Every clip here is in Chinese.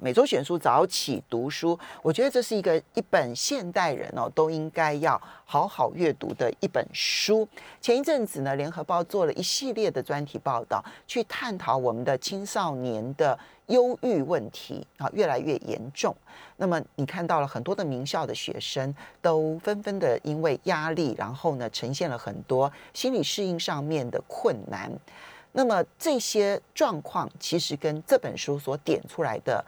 每周选书早起读书，我觉得这是一个一本现代人哦都应该要好好阅读的一本书。前一阵子呢，联合报做了一系列的专题报道，去探讨我们的青少年的忧郁问题啊，越来越严重。那么你看到了很多的名校的学生都纷纷的因为压力，然后呢，呈现了很多心理适应上面的困难。那么这些状况其实跟这本书所点出来的。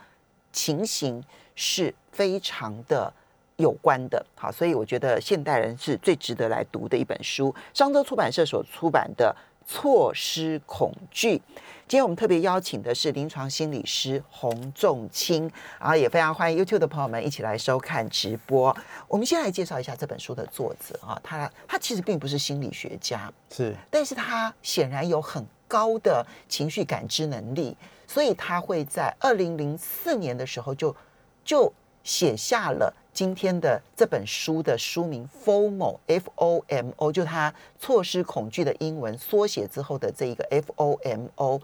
情形是非常的有关的，好，所以我觉得现代人是最值得来读的一本书。商周出版社所出版的《错失恐惧》。今天我们特别邀请的是临床心理师洪仲卿，然后也非常欢迎 YouTube 的朋友们一起来收看直播。我们先来介绍一下这本书的作者啊，他他其实并不是心理学家，是，但是他显然有很高的情绪感知能力。所以他会在二零零四年的时候就就写下了今天的这本书的书名 FOMO，F O M O，就他错失恐惧的英文缩写之后的这一个 F O M O，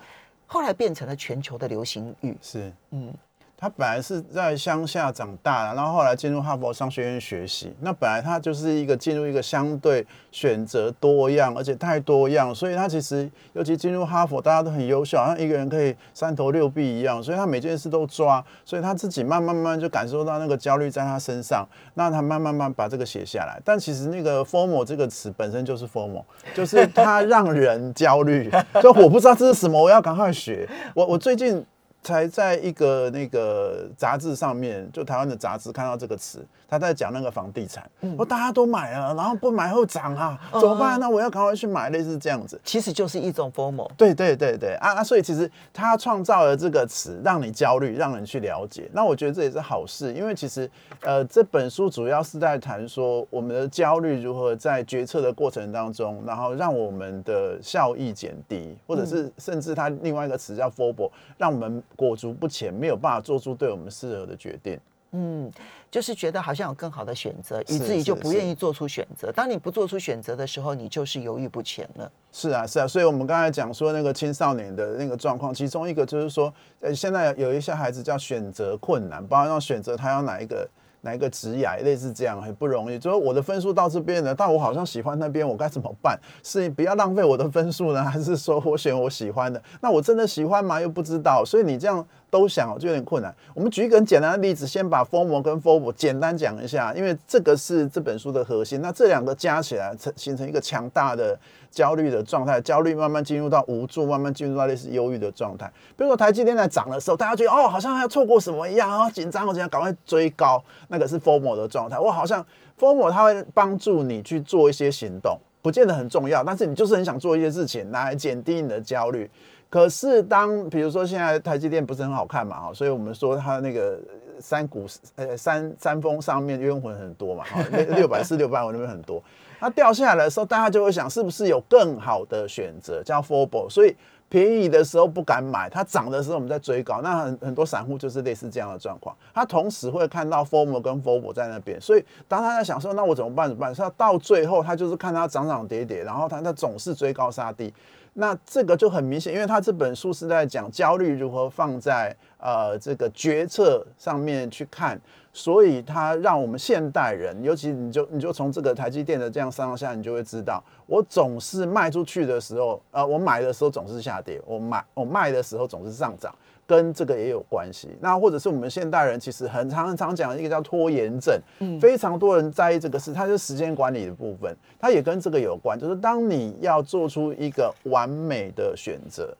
后来变成了全球的流行语。是，嗯。他本来是在乡下长大的，然后后来进入哈佛商学院学习。那本来他就是一个进入一个相对选择多样，而且太多样，所以他其实尤其进入哈佛，大家都很优秀，好像一个人可以三头六臂一样，所以他每件事都抓，所以他自己慢慢慢慢就感受到那个焦虑在他身上，那他慢慢慢把这个写下来。但其实那个 “formal” 这个词本身就是 “formal”，就是它让人焦虑，所以我不知道这是什么，我要赶快学。我我最近。才在一个那个杂志上面，就台湾的杂志看到这个词，他在讲那个房地产，我、嗯、大家都买了，然后不买后涨啊，怎么办？那我要赶快去买，类似这样子，其实就是一种 FOMO。对对对对啊啊！所以其实他创造了这个词，让你焦虑，让人去了解。那我觉得这也是好事，因为其实呃这本书主要是在谈说我们的焦虑如何在决策的过程当中，然后让我们的效益减低，或者是甚至他另外一个词叫 FOBO，让我们。裹足不前，没有办法做出对我们适合的决定。嗯，就是觉得好像有更好的选择，以至于就不愿意做出选择。当你不做出选择的时候，你就是犹豫不前了。是啊，是啊。所以我们刚才讲说那个青少年的那个状况，其中一个就是说，呃，现在有一些孩子叫选择困难，包括要选择他要哪一个。来一个职涯类似这样很不容易，就是我的分数到这边了，但我好像喜欢那边，我该怎么办？是不要浪费我的分数呢，还是说我选我喜欢的？那我真的喜欢吗？又不知道，所以你这样都想哦就有点困难。我们举一个很简单的例子，先把 FOMO 跟 FOBO 简单讲一下，因为这个是这本书的核心。那这两个加起来成形成一个强大的。焦虑的状态，焦虑慢慢进入到无助，慢慢进入到类似忧郁的状态。比如说台积电在涨的时候，大家觉得哦，好像要错过什么一样，好紧张，我想赶快追高，那个是 FOMO 的状态。我好像 FOMO 它会帮助你去做一些行动，不见得很重要，但是你就是很想做一些事情来减低你的焦虑。可是当比如说现在台积电不是很好看嘛，哈，所以我们说它那个山谷呃山山峰上面冤魂很多嘛，哈，六百四六百五那边很多。它掉下来的时候，大家就会想，是不是有更好的选择，叫 f o r b o。所以便宜的时候不敢买，它涨的时候我们在追高。那很很多散户就是类似这样的状况，他同时会看到 FORMO 跟 f o r b o 在那边。所以当他在想说，那我怎么办？怎么办？他到最后，他就是看它涨涨跌跌，然后他他总是追高杀低。那这个就很明显，因为他这本书是在讲焦虑如何放在呃这个决策上面去看。所以他让我们现代人，尤其你就你就从这个台积电的这样上下，你就会知道，我总是卖出去的时候，呃，我买的时候总是下跌，我买我卖的时候总是上涨，跟这个也有关系。那或者是我们现代人其实很常很常讲一个叫拖延症，嗯，非常多人在意这个事，它是时间管理的部分，它也跟这个有关，就是当你要做出一个完美的选择。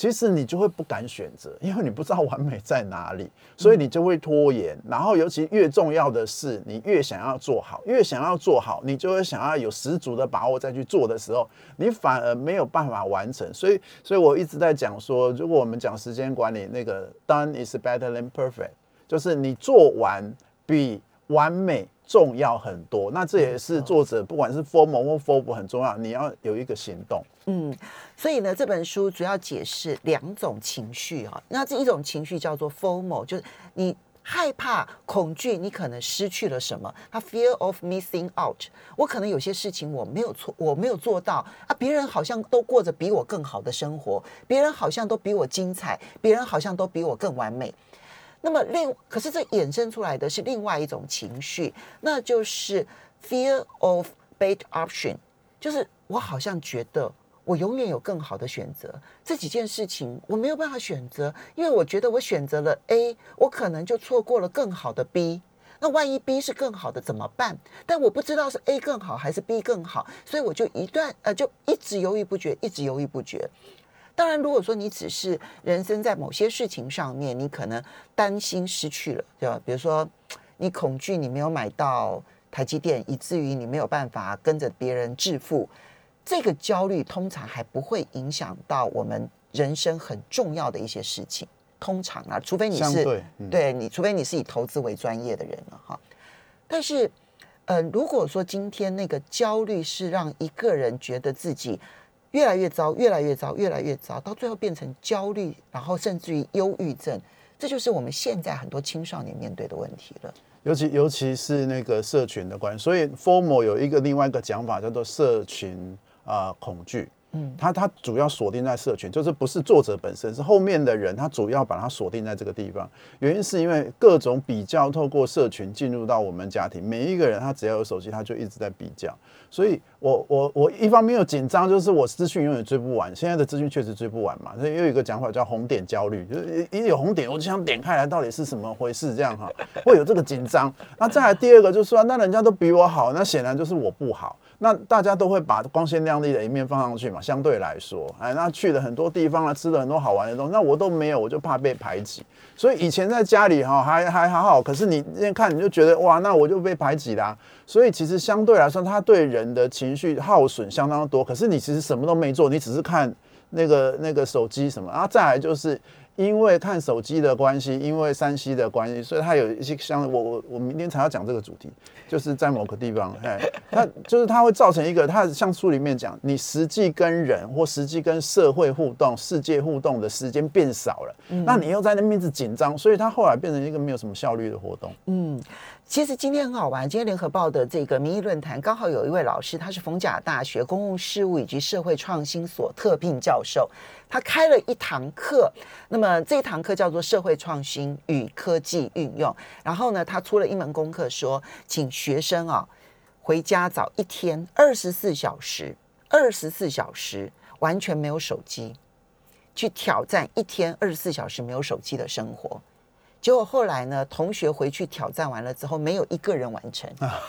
其实你就会不敢选择，因为你不知道完美在哪里，所以你就会拖延。然后，尤其越重要的事，你越想要做好，越想要做好，你就会想要有十足的把握再去做的时候，你反而没有办法完成。所以，所以我一直在讲说，如果我们讲时间管理，那个 done is better than perfect，就是你做完比完美重要很多。那这也是作者不管是 FOMO 或 FOBO 很重要，你要有一个行动。嗯，所以呢，这本书主要解释两种情绪啊。那这一种情绪叫做 formal，就是你。害怕、恐惧，你可能失去了什么？他 fear of missing out。我可能有些事情我没有错，我没有做到啊！别人好像都过着比我更好的生活，别人好像都比我精彩，别人好像都比我更完美。那么另，可是这衍生出来的是另外一种情绪，那就是 fear of bad option，就是我好像觉得。我永远有更好的选择，这几件事情我没有办法选择，因为我觉得我选择了 A，我可能就错过了更好的 B。那万一 B 是更好的怎么办？但我不知道是 A 更好还是 B 更好，所以我就一段呃就一直犹豫不决，一直犹豫不决。当然，如果说你只是人生在某些事情上面，你可能担心失去了，对吧？比如说你恐惧你没有买到台积电，以至于你没有办法跟着别人致富。这个焦虑通常还不会影响到我们人生很重要的一些事情。通常啊，除非你是对，嗯、对你，除非你是以投资为专业的人了哈。但是，呃，如果说今天那个焦虑是让一个人觉得自己越来越糟、越来越糟、越来越糟，到最后变成焦虑，然后甚至于忧郁症，这就是我们现在很多青少年面对的问题了。尤其尤其是那个社群的关系，所以 formal 有一个另外一个讲法叫做社群。啊、呃，恐惧。嗯，它它主要锁定在社群，就是不是作者本身，是后面的人，他主要把它锁定在这个地方。原因是因为各种比较透过社群进入到我们家庭，每一个人他只要有手机，他就一直在比较。所以我我我一方面有紧张，就是我资讯永远追不完，现在的资讯确实追不完嘛。所以又有一个讲法叫红点焦虑，就是一有红点，我就想点开来到底是什么回事，这样哈，会有这个紧张。那再来第二个就是说，那人家都比我好，那显然就是我不好。那大家都会把光鲜亮丽的一面放上去嘛，相对来说，哎，那去了很多地方啊，吃了很多好玩的东西，那我都没有，我就怕被排挤。所以以前在家里哈还还好好，可是你现在看你就觉得哇，那我就被排挤啦。所以其实相对来说，他对人的情绪耗损相当多。可是你其实什么都没做，你只是看那个那个手机什么，然后再来就是。因为看手机的关系，因为山西的关系，所以它有一些像我我我明天才要讲这个主题，就是在某个地方，哎，它就是它会造成一个，它像书里面讲，你实际跟人或实际跟社会互动、世界互动的时间变少了，嗯、那你又在那面子紧张，所以它后来变成一个没有什么效率的活动。嗯。其实今天很好玩。今天联合报的这个民意论坛刚好有一位老师，他是逢甲大学公共事务以及社会创新所特聘教授，他开了一堂课。那么这一堂课叫做社会创新与科技运用。然后呢，他出了一门功课，说请学生啊回家早一天二十四小时，二十四小时完全没有手机，去挑战一天二十四小时没有手机的生活。结果后来呢，同学回去挑战完了之后，没有一个人完成，啊、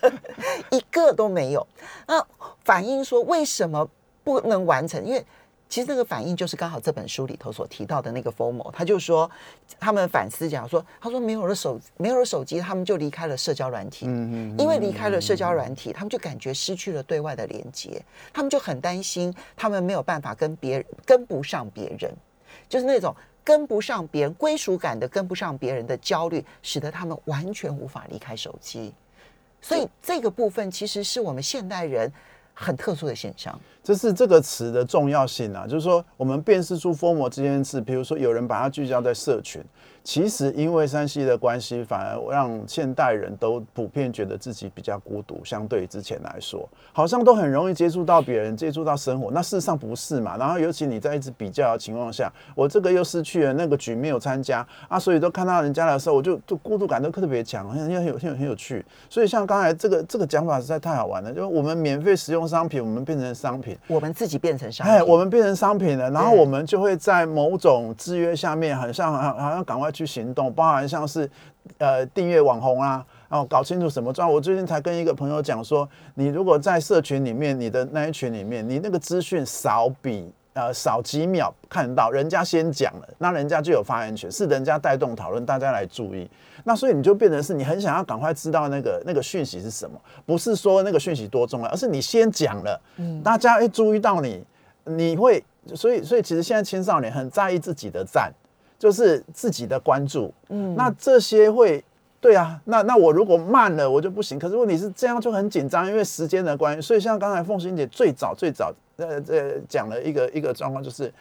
一个都没有。那反映说为什么不能完成？因为其实这个反应就是刚好这本书里头所提到的那个 FOMO，他就说他们反思讲说，他说没有了手没有了手机，他们就离开了社交软体，嗯嗯，因为离开了社交软体，他们就感觉失去了对外的连接，他们就很担心他们没有办法跟别人跟不上别人，就是那种。跟不上别人归属感的跟不上别人的焦虑，使得他们完全无法离开手机。所以这个部分其实是我们现代人很特殊的现象。这是这个词的重要性啊，就是说我们辨识出疯魔这件事，比如说有人把它聚焦在社群。其实因为 3C 的关系，反而让现代人都普遍觉得自己比较孤独，相对于之前来说，好像都很容易接触到别人，接触到生活。那事实上不是嘛？然后尤其你在一直比较的情况下，我这个又失去了，那个局没有参加啊，所以都看到人家的时候，我就就孤独感都特别强，很很有很有很有趣。所以像刚才这个这个讲法实在太好玩了，就是我们免费使用商品，我们变成商品，我们自己变成商品，哎，我们变成商品了，然后我们就会在某种制约下面，很像好像赶快。去行动，包含像是呃订阅网红啊，然后搞清楚什么状况。我最近才跟一个朋友讲说，你如果在社群里面，你的那一群里面，你那个资讯少比呃少几秒看到，人家先讲了，那人家就有发言权，是人家带动讨论，大家来注意。那所以你就变成是你很想要赶快知道那个那个讯息是什么，不是说那个讯息多重要，而是你先讲了，嗯，大家会注意到你，你会，所以所以其实现在青少年很在意自己的赞。就是自己的关注，嗯，那这些会对啊，那那我如果慢了，我就不行。可是问题是这样就很紧张，因为时间的关系。所以像刚才凤欣姐最早最早呃呃讲了一个一个状况，就是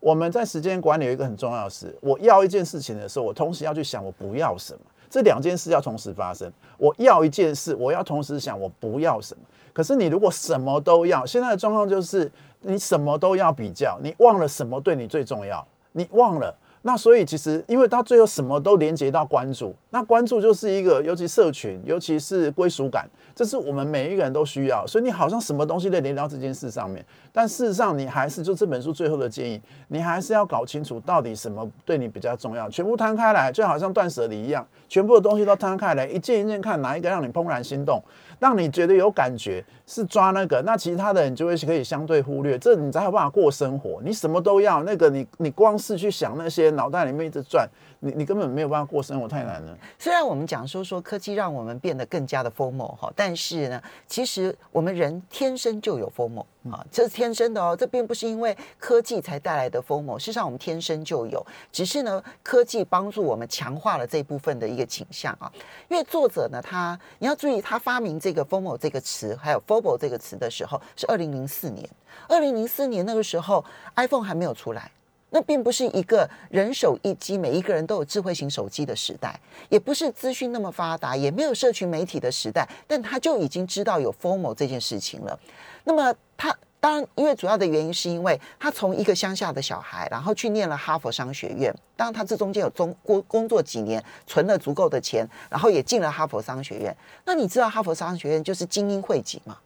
我们在时间管理有一个很重要的事，我要一件事情的时候，我同时要去想我不要什么，这两件事要同时发生。我要一件事，我要同时想我不要什么。可是你如果什么都要，现在的状况就是你什么都要比较，你忘了什么对你最重要，你忘了。那所以其实，因为到最后什么都连接到关注，那关注就是一个，尤其社群，尤其是归属感，这是我们每一个人都需要。所以你好像什么东西都连到这件事上面，但事实上你还是就这本书最后的建议，你还是要搞清楚到底什么对你比较重要，全部摊开来，就好像断舍离一样，全部的东西都摊开来，一件一件看哪一个让你怦然心动。让你觉得有感觉是抓那个，那其他的人就会可以相对忽略，这你才有办法过生活。你什么都要，那个你你光是去想那些，脑袋里面一直转。你你根本没有办法过生活，太难了。虽然我们讲说说科技让我们变得更加的 FOMO 哈，但是呢，其实我们人天生就有 FOMO 啊，这是天生的哦，这并不是因为科技才带来的 FOMO，事实上我们天生就有，只是呢，科技帮助我们强化了这部分的一个倾向啊。因为作者呢，他你要注意，他发明这个 FOMO 这个词，还有 FOBO 这个词的时候，是二零零四年。二零零四年那个时候，iPhone 还没有出来。那并不是一个人手一机，每一个人都有智慧型手机的时代，也不是资讯那么发达，也没有社群媒体的时代，但他就已经知道有 FORMO 这件事情了。那么他当然，因为主要的原因是因为他从一个乡下的小孩，然后去念了哈佛商学院。当然，他这中间有中工工作几年，存了足够的钱，然后也进了哈佛商学院。那你知道哈佛商学院就是精英汇集吗？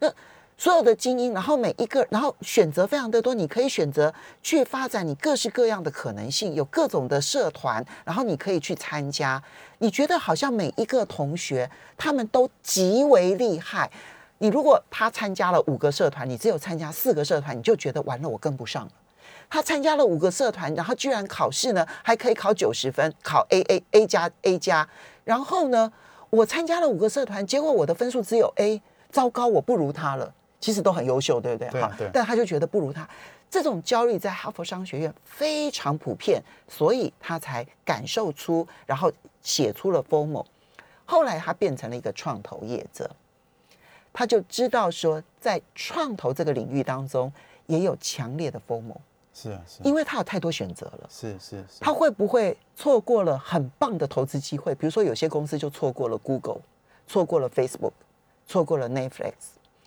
那所有的精英，然后每一个，然后选择非常的多，你可以选择去发展你各式各样的可能性，有各种的社团，然后你可以去参加。你觉得好像每一个同学他们都极为厉害。你如果他参加了五个社团，你只有参加四个社团，你就觉得完了，我跟不上了。他参加了五个社团，然后居然考试呢还可以考九十分，考 A A A 加 A 加。然后呢，我参加了五个社团，结果我的分数只有 A，糟糕，我不如他了。其实都很优秀，对不对？对，对。但他就觉得不如他，这种焦虑在哈佛商学院非常普遍，所以他才感受出，然后写出了 FOMO。后来他变成了一个创投业者，他就知道说，在创投这个领域当中，也有强烈的 FOMO。是啊，是。因为他有太多选择了。是是是。他会不会错过了很棒的投资机会？比如说，有些公司就错过了 Google，错过了 Facebook，错过了 Netflix。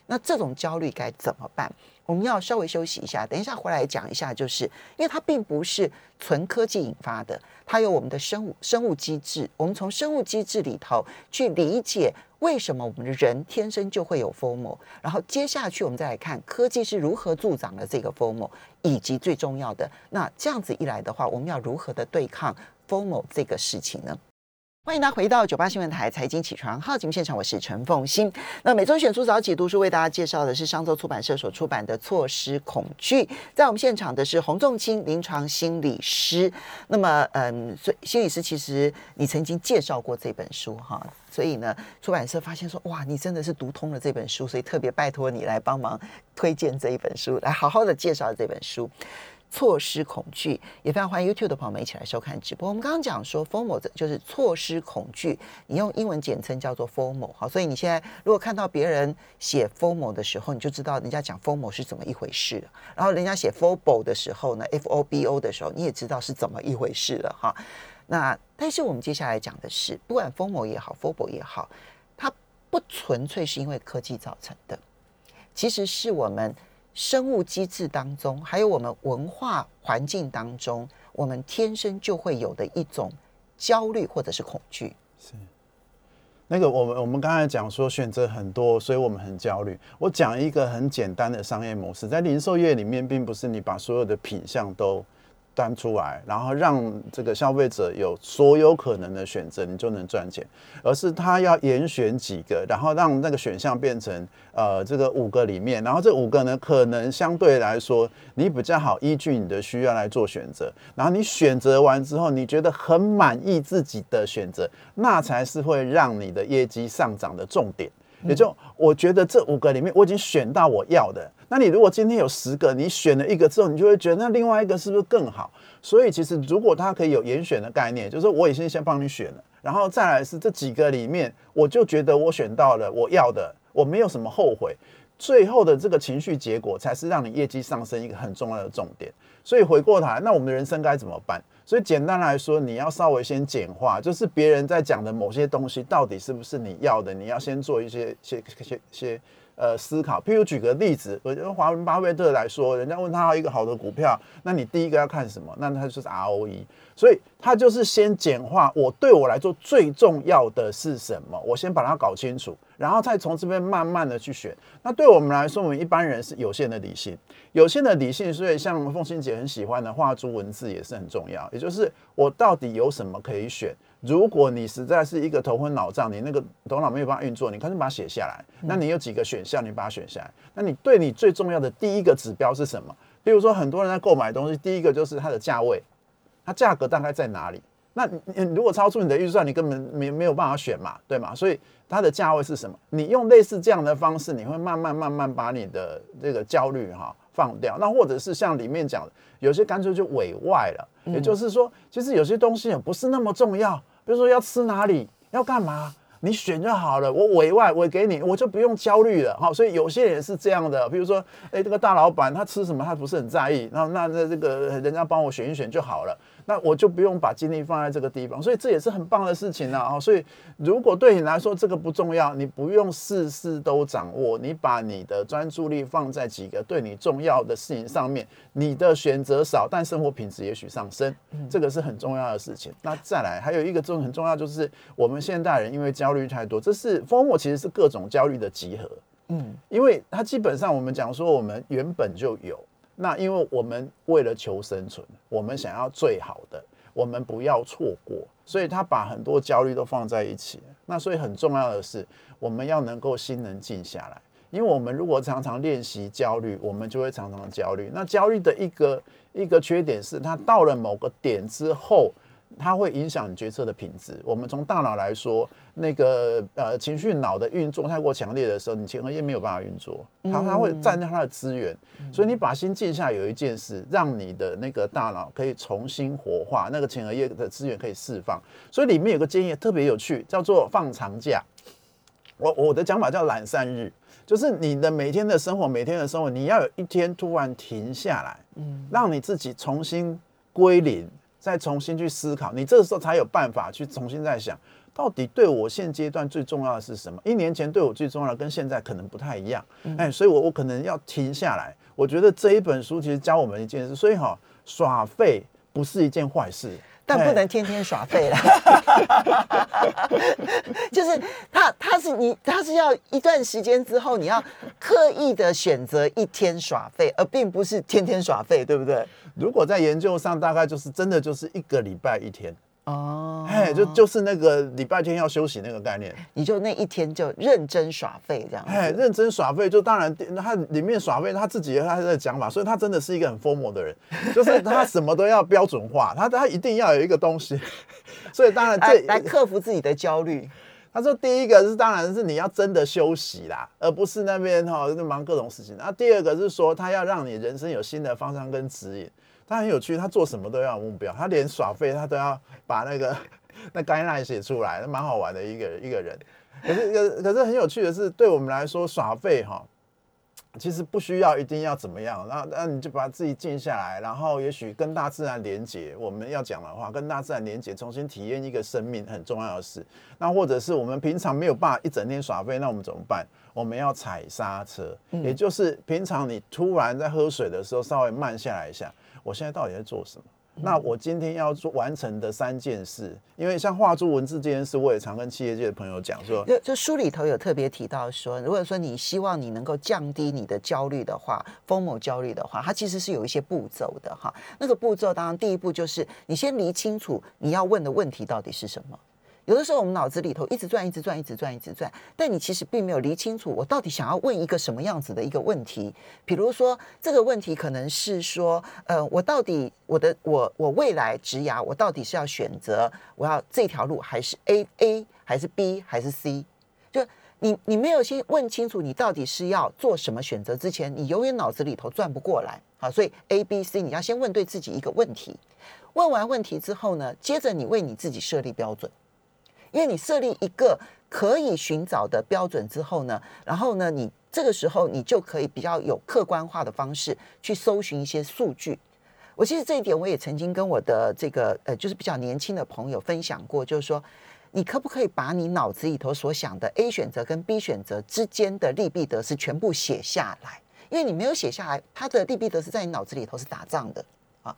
那这种焦虑该怎么办？我们要稍微休息一下，等一下回来讲一下。就是因为它并不是纯科技引发的，它有我们的生物生物机制。我们从生物机制里头去理解为什么我们的人天生就会有 FOMO。然后接下去我们再来看科技是如何助长了这个 FOMO，以及最重要的，那这样子一来的话，我们要如何的对抗 FOMO 这个事情呢？欢迎大家回到九八新闻台财经起床号节目现场，我是陈凤欣。那每周选出早起读书为大家介绍的是商周出版社所出版的《错失恐惧》。在我们现场的是洪仲卿临床心理师。那么，嗯，所以心理师其实你曾经介绍过这本书哈，所以呢，出版社发现说，哇，你真的是读通了这本书，所以特别拜托你来帮忙推荐这一本书，来好好的介绍这本书。错失恐惧，也非常欢迎 YouTube 的朋友们一起来收看直播。我们刚刚讲说 FOMO 就是错失恐惧，你用英文简称叫做 FOMO。好，所以你现在如果看到别人写 FOMO 的时候，你就知道人家讲 FOMO 是怎么一回事。然后人家写 FOBO 的时候呢，FOBO 的时候，你也知道是怎么一回事了哈。那但是我们接下来讲的是，不管 FOMO 也好，FOBO 也好，它不纯粹是因为科技造成的，其实是我们。生物机制当中，还有我们文化环境当中，我们天生就会有的一种焦虑或者是恐惧。是那个，我们我们刚才讲说选择很多，所以我们很焦虑。我讲一个很简单的商业模式，在零售业里面，并不是你把所有的品相都。端出来，然后让这个消费者有所有可能的选择，你就能赚钱。而是他要严选几个，然后让那个选项变成呃这个五个里面，然后这五个呢，可能相对来说你比较好依据你的需要来做选择。然后你选择完之后，你觉得很满意自己的选择，那才是会让你的业绩上涨的重点。也就我觉得这五个里面，我已经选到我要的。那你如果今天有十个，你选了一个之后，你就会觉得那另外一个是不是更好？所以其实如果它可以有严选的概念，就是我已经先帮你选了，然后再来是这几个里面，我就觉得我选到了我要的，我没有什么后悔。最后的这个情绪结果，才是让你业绩上升一个很重要的重点。所以回过头来，那我们的人生该怎么办？所以简单来说，你要稍微先简化，就是别人在讲的某些东西，到底是不是你要的？你要先做一些些些些。呃，思考。譬如举个例子，我觉得华伦巴菲特来说，人家问他一个好的股票，那你第一个要看什么？那他就是 ROE。所以他就是先简化，我对我来说最重要的是什么？我先把它搞清楚，然后再从这边慢慢的去选。那对我们来说，我们一般人是有限的理性，有限的理性，所以像凤欣姐很喜欢的画出文字也是很重要。也就是我到底有什么可以选？如果你实在是一个头昏脑胀，你那个头脑没有办法运作，你干脆把它写下来。那你有几个选项，你把它选下来。那你对你最重要的第一个指标是什么？比如说很多人在购买东西，第一个就是它的价位，它价格大概在哪里？那你如果超出你的预算，你根本没没有办法选嘛，对吗？所以它的价位是什么？你用类似这样的方式，你会慢慢慢慢把你的这个焦虑哈放掉。那或者是像里面讲的，有些干脆就委外了，也就是说，其实有些东西也不是那么重要。比如说要吃哪里，要干嘛，你选就好了。我委外，我给你，我就不用焦虑了。好，所以有些人是这样的。比如说，哎，这个大老板他吃什么，他不是很在意。那那那这个人家帮我选一选就好了。那我就不用把精力放在这个地方，所以这也是很棒的事情啊！所以如果对你来说这个不重要，你不用事事都掌握，你把你的专注力放在几个对你重要的事情上面，你的选择少，但生活品质也许上升，这个是很重要的事情。那再来还有一个重很重要，就是我们现代人因为焦虑太多，这是 FOMO 其实是各种焦虑的集合，嗯，因为它基本上我们讲说我们原本就有。那因为我们为了求生存，我们想要最好的，我们不要错过，所以他把很多焦虑都放在一起。那所以很重要的是，我们要能够心能静下来，因为我们如果常常练习焦虑，我们就会常常焦虑。那焦虑的一个一个缺点是，它到了某个点之后。它会影响你决策的品质。我们从大脑来说，那个呃情绪脑的运作太过强烈的时候，你前额叶没有办法运作，它它会占掉它的资源。所以你把心静下，有一件事，让你的那个大脑可以重新活化，那个前额叶的资源可以释放。所以里面有个建议特别有趣，叫做放长假。我我的讲法叫懒散日，就是你的每天的生活，每天的生活，你要有一天突然停下来，嗯，让你自己重新归零。再重新去思考，你这个时候才有办法去重新再想，到底对我现阶段最重要的是什么？一年前对我最重要的跟现在可能不太一样，哎，所以我我可能要停下来。我觉得这一本书其实教我们一件事，所以哈，耍废不是一件坏事，但不能天天耍废了。就是他他是你他是要一段时间之后，你要刻意的选择一天耍废，而并不是天天耍废，对不对？如果在研究上，大概就是真的就是一个礼拜一天哦，哎，就就是那个礼拜天要休息那个概念，你就那一天就认真耍废这样，哎，认真耍废就当然他里面耍废他自己他的讲法，所以他真的是一个很 FOMO 的人，就是他什么都要标准化，他他一定要有一个东西，所以当然这来，来克服自己的焦虑。他说第一个是当然是你要真的休息啦，而不是那边哈就忙各种事情。那第二个是说他要让你人生有新的方向跟指引。他很有趣，他做什么都要有目标，他连耍废他都要把那个 那 guideline 写出来，蛮好玩的一个一个人。可是可可是很有趣的是，对我们来说耍废哈，其实不需要一定要怎么样，那那你就把自己静下来，然后也许跟大自然连接。我们要讲的话，跟大自然连接，重新体验一个生命很重要的事。那或者是我们平常没有办法一整天耍废，那我们怎么办？我们要踩刹车，也就是平常你突然在喝水的时候稍微慢下来一下。我现在到底在做什么？那我今天要做完成的三件事，因为像画出文字这件事，我也常跟企业界的朋友讲说，就就书里头有特别提到说，如果说你希望你能够降低你的焦虑的话，FOMO 焦虑的话，它其实是有一些步骤的哈。那个步骤当然第一步就是你先理清楚你要问的问题到底是什么。有的时候我们脑子里头一直转，一直转，一直转，一直转，但你其实并没有理清楚，我到底想要问一个什么样子的一个问题。比如说，这个问题可能是说，呃，我到底我的我我未来职涯，我到底是要选择我要这条路，还是 A A 还是 B 还是 C？就你你没有先问清楚你到底是要做什么选择之前，你永远脑子里头转不过来啊。所以 A、B、C 你要先问对自己一个问题，问完问题之后呢，接着你为你自己设立标准，因为你设立一个可以寻找的标准之后呢，然后呢，你这个时候你就可以比较有客观化的方式去搜寻一些数据。我其实这一点我也曾经跟我的这个呃，就是比较年轻的朋友分享过，就是说，你可不可以把你脑子里头所想的 A 选择跟 B 选择之间的利弊得失全部写下来？因为你没有写下来，它的利弊得失在你脑子里头是打仗的啊。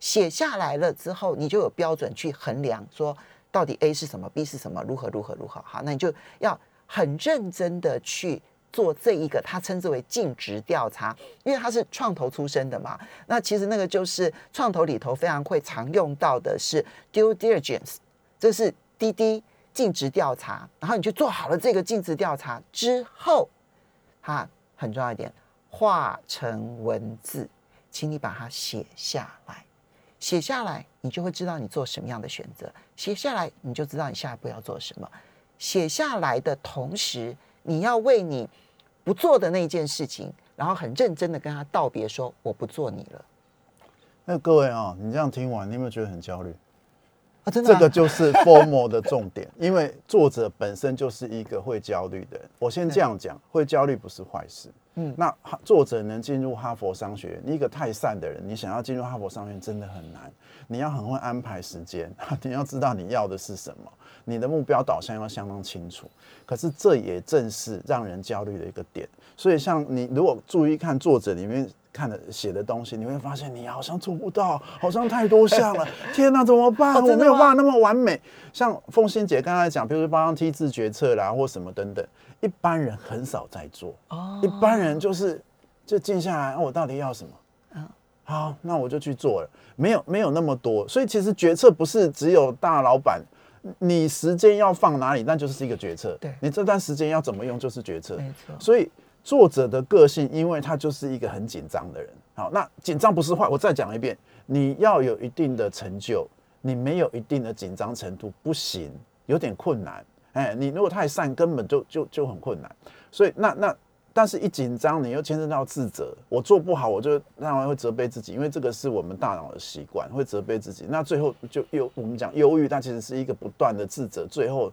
写下来了之后，你就有标准去衡量，说到底 A 是什么，B 是什么，如何如何如何。好，那你就要很认真的去。做这一个，他称之为尽职调查，因为他是创投出身的嘛。那其实那个就是创投里头非常会常用到的是 due diligence，这是滴滴尽职调查。然后你就做好了这个尽职调查之后，哈，很重要一点，化成文字，请你把它写下来。写下来，你就会知道你做什么样的选择。写下来，你就知道你下一步要做什么。写下来的同时，你要为你。不做的那件事情，然后很认真的跟他道别，说我不做你了。那各位啊，你这样听完，你有没有觉得很焦虑？啊，真的，这个就是 formal 的重点，因为作者本身就是一个会焦虑的人。我先这样讲，会焦虑不是坏事。嗯，那作者能进入哈佛商学院，你一个太善的人，你想要进入哈佛商学院真的很难。你要很会安排时间，你要知道你要的是什么。你的目标导向要相当清楚，可是这也正是让人焦虑的一个点。所以，像你如果注意看作者里面看的写的东西，你会发现你好像做不到，好像太多项了。天哪，怎么办？我没有办法那么完美。像凤馨姐刚才讲，比如说帮他 T 字决策啦，或什么等等，一般人很少在做。哦一般人就是就静下来，我到底要什么？嗯好，那我就去做了。没有没有那么多，所以其实决策不是只有大老板。你时间要放哪里，那就是一个决策。对，你这段时间要怎么用，就是决策。没错。所以作者的个性，因为他就是一个很紧张的人。好，那紧张不是坏。我再讲一遍，你要有一定的成就，你没有一定的紧张程度不行，有点困难。哎，你如果太善，根本就就就很困难。所以那那。但是，一紧张，你又牵涉到自责。我做不好，我就当然会责备自己，因为这个是我们大脑的习惯，会责备自己。那最后就忧，我们讲忧郁，它其实是一个不断的自责，最后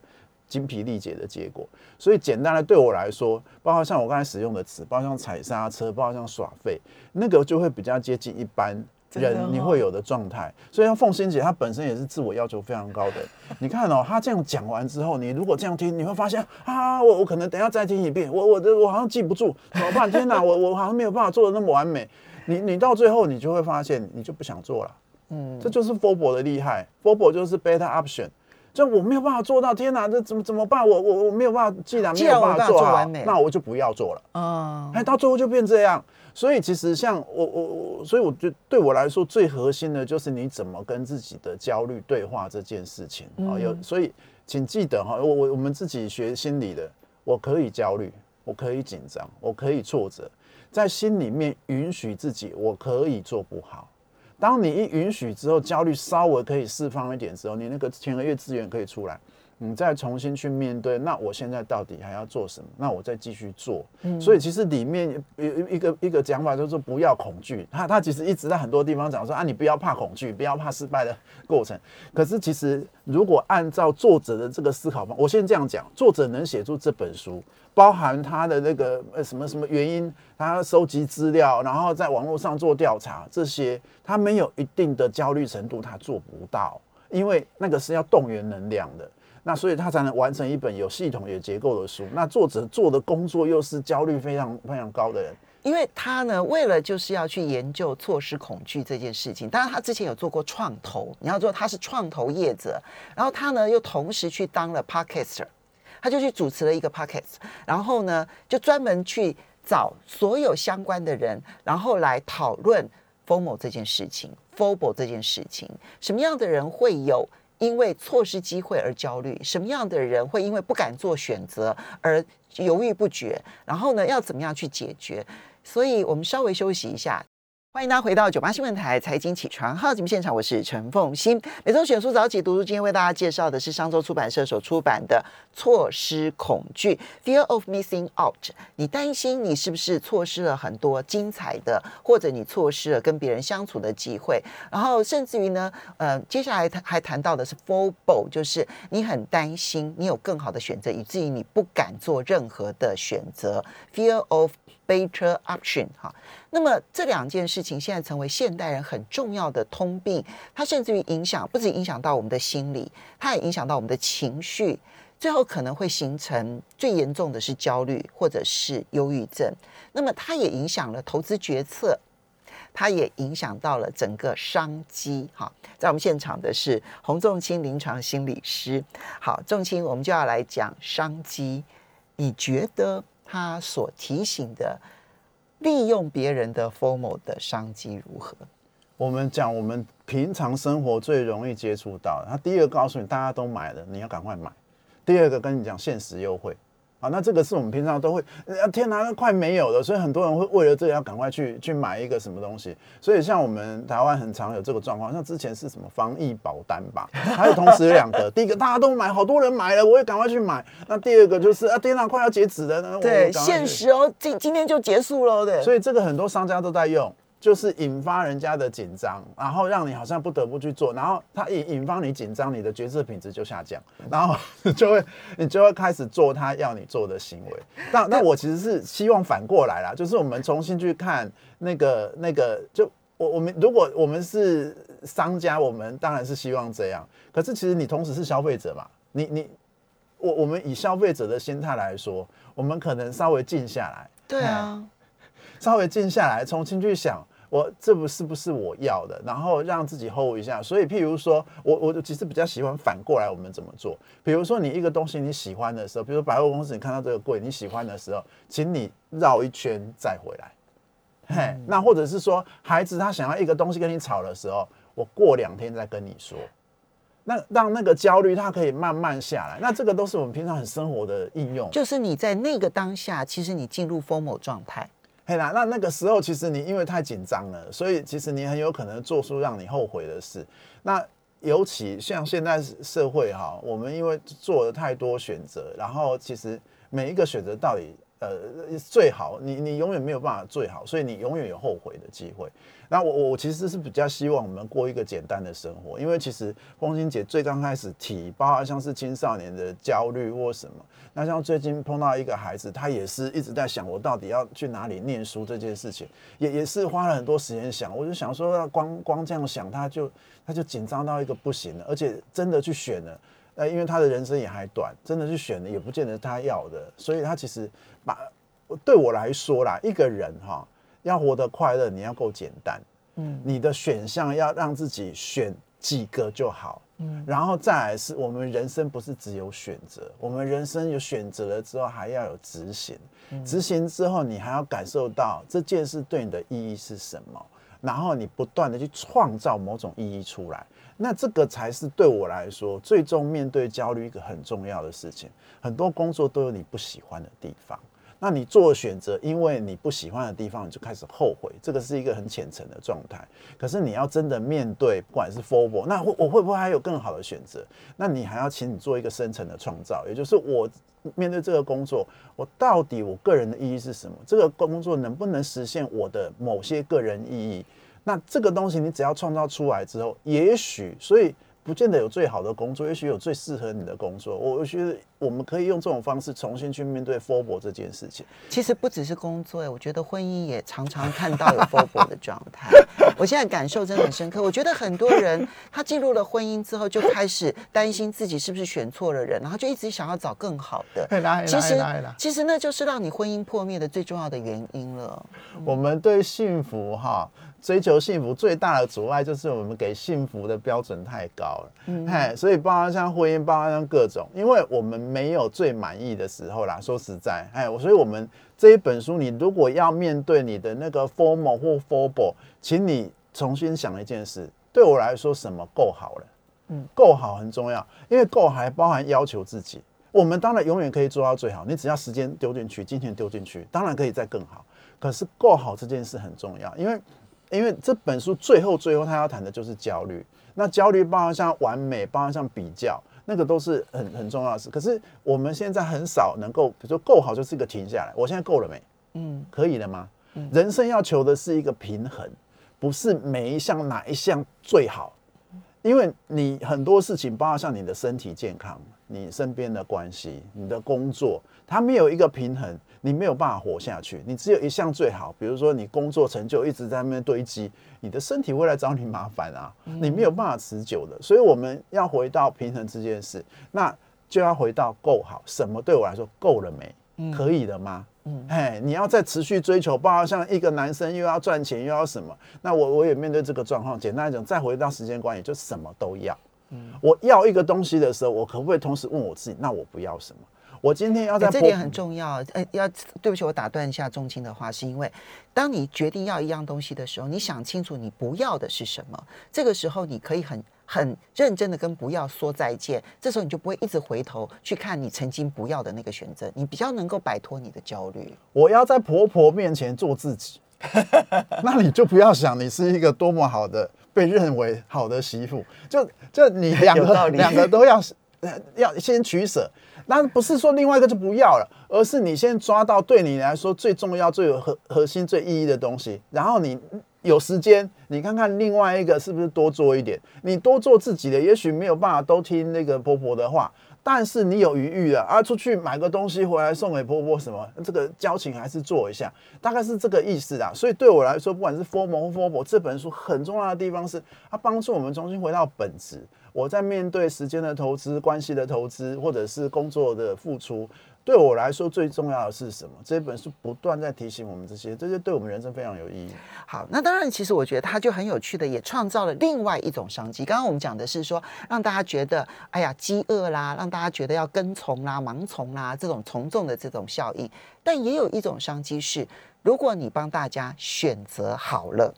精疲力竭的结果。所以，简单的对我来说，包括像我刚才使用的词，包括像踩刹车，包括像耍废，那个就会比较接近一般。人你会有的状态，所以像凤馨姐，她本身也是自我要求非常高的。你看哦，她这样讲完之后，你如果这样听，你会发现啊，我我可能等下再听一遍，我我的我好像记不住，怎么办？天哪，我我好像没有办法做的那么完美。你你到最后，你就会发现，你就不想做了。嗯，这就是 FOBO 的厉害，FOBO 就是 better option。就我没有办法做到，天哪，这怎么怎么办？我我我没有办法，既然没有办法做好，那我就不要做了。嗯，哎，到最后就变这样。所以其实像我我我，所以我觉得对我来说最核心的就是你怎么跟自己的焦虑对话这件事情啊。有，所以请记得哈，我我我们自己学心理的，我可以焦虑，我可以紧张，我可以挫折，在心里面允许自己，我可以做不好。当你一允许之后，焦虑稍微可以释放一点之后，你那个前额叶资源可以出来。你再重新去面对，那我现在到底还要做什么？那我再继续做。嗯，所以其实里面有一个一个讲法，就是说不要恐惧。他他其实一直在很多地方讲说啊，你不要怕恐惧，不要怕失败的过程。可是其实如果按照作者的这个思考方，我先这样讲，作者能写出这本书，包含他的那个呃什么什么原因，他收集资料，然后在网络上做调查，这些他没有一定的焦虑程度，他做不到，因为那个是要动员能量的。那所以他才能完成一本有系统、有结构的书。那作者做的工作又是焦虑非常非常高的人，因为他呢，为了就是要去研究错失恐惧这件事情。当然，他之前有做过创投，你要说他是创投业者，然后他呢又同时去当了 podcaster，他就去主持了一个 podcast，然后呢就专门去找所有相关的人，然后来讨论 FOMO 这件事情，FOBO 这件事情，什么样的人会有？因为错失机会而焦虑，什么样的人会因为不敢做选择而犹豫不决？然后呢，要怎么样去解决？所以我们稍微休息一下。欢迎大家回到九八新闻台财经起床号节目现场，我是陈凤馨。每周选书早起读书，今天为大家介绍的是商周出版社所出版的《错失恐惧》（Fear of Missing Out）。你担心你是不是错失了很多精彩的，或者你错失了跟别人相处的机会？然后甚至于呢，呃，接下来他还谈到的是 FOMO，就是你很担心你有更好的选择，以至于你不敢做任何的选择。Fear of better option，哈。那么这两件事情现在成为现代人很重要的通病，它甚至于影响，不止影响到我们的心理，它也影响到我们的情绪，最后可能会形成最严重的是焦虑或者是忧郁症。那么它也影响了投资决策，它也影响到了整个商机。哈，在我们现场的是洪仲卿临床心理师。好，仲卿，我们就要来讲商机。你觉得他所提醒的？利用别人的 formal 的商机如何？我们讲，我们平常生活最容易接触到的，他第一个告诉你大家都买了，你要赶快买；第二个跟你讲限时优惠。啊，那这个是我们平常都会，啊天哪，那快没有了，所以很多人会为了这个要赶快去去买一个什么东西。所以像我们台湾很常有这个状况，像之前是什么防疫保单吧，还有同时有两个，第一个大家都买，好多人买了，我也赶快去买。那第二个就是啊天哪，快要截止了，对，限时哦，今今天就结束了，对。所以这个很多商家都在用。就是引发人家的紧张，然后让你好像不得不去做，然后他引引发你紧张，你的决策品质就下降，然后就会你就会开始做他要你做的行为。那那我其实是希望反过来啦，就是我们重新去看那个那个，就我我们如果我们是商家，我们当然是希望这样。可是其实你同时是消费者嘛，你你我我们以消费者的心态来说，我们可能稍微静下来，对啊，稍微静下来，重新去想。我这不是不是我要的，然后让自己 hold 一下。所以，譬如说我我其实比较喜欢反过来，我们怎么做？比如说你一个东西你喜欢的时候，比如说百货公司，你看到这个柜你喜欢的时候，请你绕一圈再回来。嘿，那或者是说孩子他想要一个东西跟你吵的时候，我过两天再跟你说。那让那个焦虑它可以慢慢下来。那这个都是我们平常很生活的应用。就是你在那个当下，其实你进入 FOMO 状态。嘿啦，那那个时候其实你因为太紧张了，所以其实你很有可能做出让你后悔的事。那尤其像现在社会哈，我们因为做了太多选择，然后其实每一个选择到底呃最好，你你永远没有办法最好，所以你永远有后悔的机会。那我我其实是比较希望我们过一个简单的生活，因为其实凤馨姐最刚开始提，包括像是青少年的焦虑或什么。那像最近碰到一个孩子，他也是一直在想我到底要去哪里念书这件事情，也也是花了很多时间想。我就想说，光光这样想，他就他就紧张到一个不行了，而且真的去选了，呃，因为他的人生也还短，真的去选的也不见得他要的，所以他其实把对我来说啦，一个人哈要活得快乐，你要够简单，嗯，你的选项要让自己选几个就好。嗯然后再来是我们人生不是只有选择，我们人生有选择了之后还要有执行，执行之后你还要感受到这件事对你的意义是什么，然后你不断的去创造某种意义出来，那这个才是对我来说最终面对焦虑一个很重要的事情。很多工作都有你不喜欢的地方。那你做选择，因为你不喜欢的地方，你就开始后悔，这个是一个很浅层的状态。可是你要真的面对，不管是 FOMO，那我会不会还有更好的选择？那你还要请你做一个深层的创造，也就是我面对这个工作，我到底我个人的意义是什么？这个工作能不能实现我的某些个人意义？那这个东西你只要创造出来之后，也许所以。不见得有最好的工作，也许有最适合你的工作。我觉得我们可以用这种方式重新去面对 FOMO 这件事情。其实不只是工作，我觉得婚姻也常常看到有 FOMO 的状态。我现在感受真的很深刻。我觉得很多人他进入了婚姻之后，就开始担心自己是不是选错了人，然后就一直想要找更好的。其实，其实那就是让你婚姻破灭的最重要的原因了。我们对幸福哈。追求幸福最大的阻碍就是我们给幸福的标准太高了，嗯，嘿，所以包括像婚姻，包括像各种，因为我们没有最满意的时候啦。说实在，哎，所以我们这一本书，你如果要面对你的那个 formal 或 f o r b a l 请你重新想一件事。对我来说，什么够好了？嗯，够好很重要，因为够还包含要求自己。我们当然永远可以做到最好，你只要时间丢进去，金钱丢进去，当然可以再更好。可是够好这件事很重要，因为。因为这本书最后最后他要谈的就是焦虑。那焦虑包含像完美，包含像比较，那个都是很很重要的事。可是我们现在很少能够，比如说够好就是一个停下来，我现在够了没？嗯，可以了吗？嗯，人生要求的是一个平衡，不是每一项哪一项最好，因为你很多事情，包括像你的身体健康。你身边的关系，你的工作，它没有一个平衡，你没有办法活下去。你只有一项最好，比如说你工作成就一直在那边堆积，你的身体会来找你麻烦啊，你没有办法持久的。所以我们要回到平衡这件事，那就要回到够好。什么对我来说够了没？可以了吗？嗯，哎，你要再持续追求，包括像一个男生又要赚钱又要什么，那我我也面对这个状况。简单来讲，再回到时间管理，就什么都要。嗯我要一个东西的时候，我可不可以同时问我自己，那我不要什么？我今天要在、欸、这点很重要。呃，要对不起，我打断一下钟青的话，是因为当你决定要一样东西的时候，你想清楚你不要的是什么，这个时候你可以很很认真的跟不要说再见。这时候你就不会一直回头去看你曾经不要的那个选择，你比较能够摆脱你的焦虑。我要在婆婆面前做自己，那你就不要想你是一个多么好的。被认为好的媳妇，就就你两个两个都要要先取舍，那不是说另外一个就不要了，而是你先抓到对你来说最重要、最有核核心、最意义的东西，然后你有时间，你看看另外一个是不是多做一点，你多做自己的，也许没有办法都听那个婆婆的话。但是你有余裕了啊，出去买个东西回来送给婆婆什么，这个交情还是做一下，大概是这个意思啊。所以对我来说，不管是 FOMO 或 FOBO 这本书很重要的地方是，它帮助我们重新回到本质。我在面对时间的投资、关系的投资，或者是工作的付出。对我来说最重要的是什么？这本书不断在提醒我们这些，这些对我们人生非常有意义。好，那当然，其实我觉得它就很有趣的，也创造了另外一种商机。刚刚我们讲的是说，让大家觉得，哎呀，饥饿啦，让大家觉得要跟从啦、盲从啦，这种从众的这种效应。但也有一种商机是，如果你帮大家选择好了，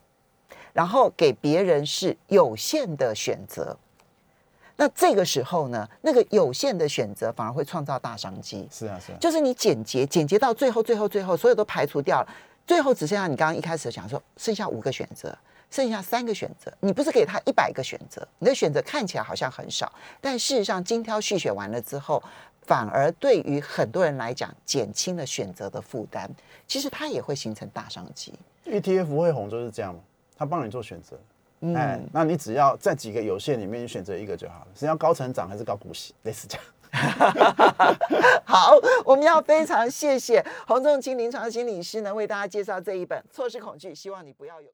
然后给别人是有限的选择。那这个时候呢，那个有限的选择反而会创造大商机。是啊，是啊，就是你简洁，简洁到最后，最后，最后，所有都排除掉了，最后只剩下你刚刚一开始讲说，剩下五个选择，剩下三个选择。你不是给他一百个选择，你的选择看起来好像很少，但事实上精挑细选完了之后，反而对于很多人来讲，减轻了选择的负担。其实它也会形成大商机。ETF 会红就是这样嘛，他帮你做选择。哎，那你只要在几个有限里面选择一个就好了，是要高成长还是高股息？类似这样。好，我们要非常谢谢洪仲清临床心理师呢，为大家介绍这一本《错失恐惧》，希望你不要有。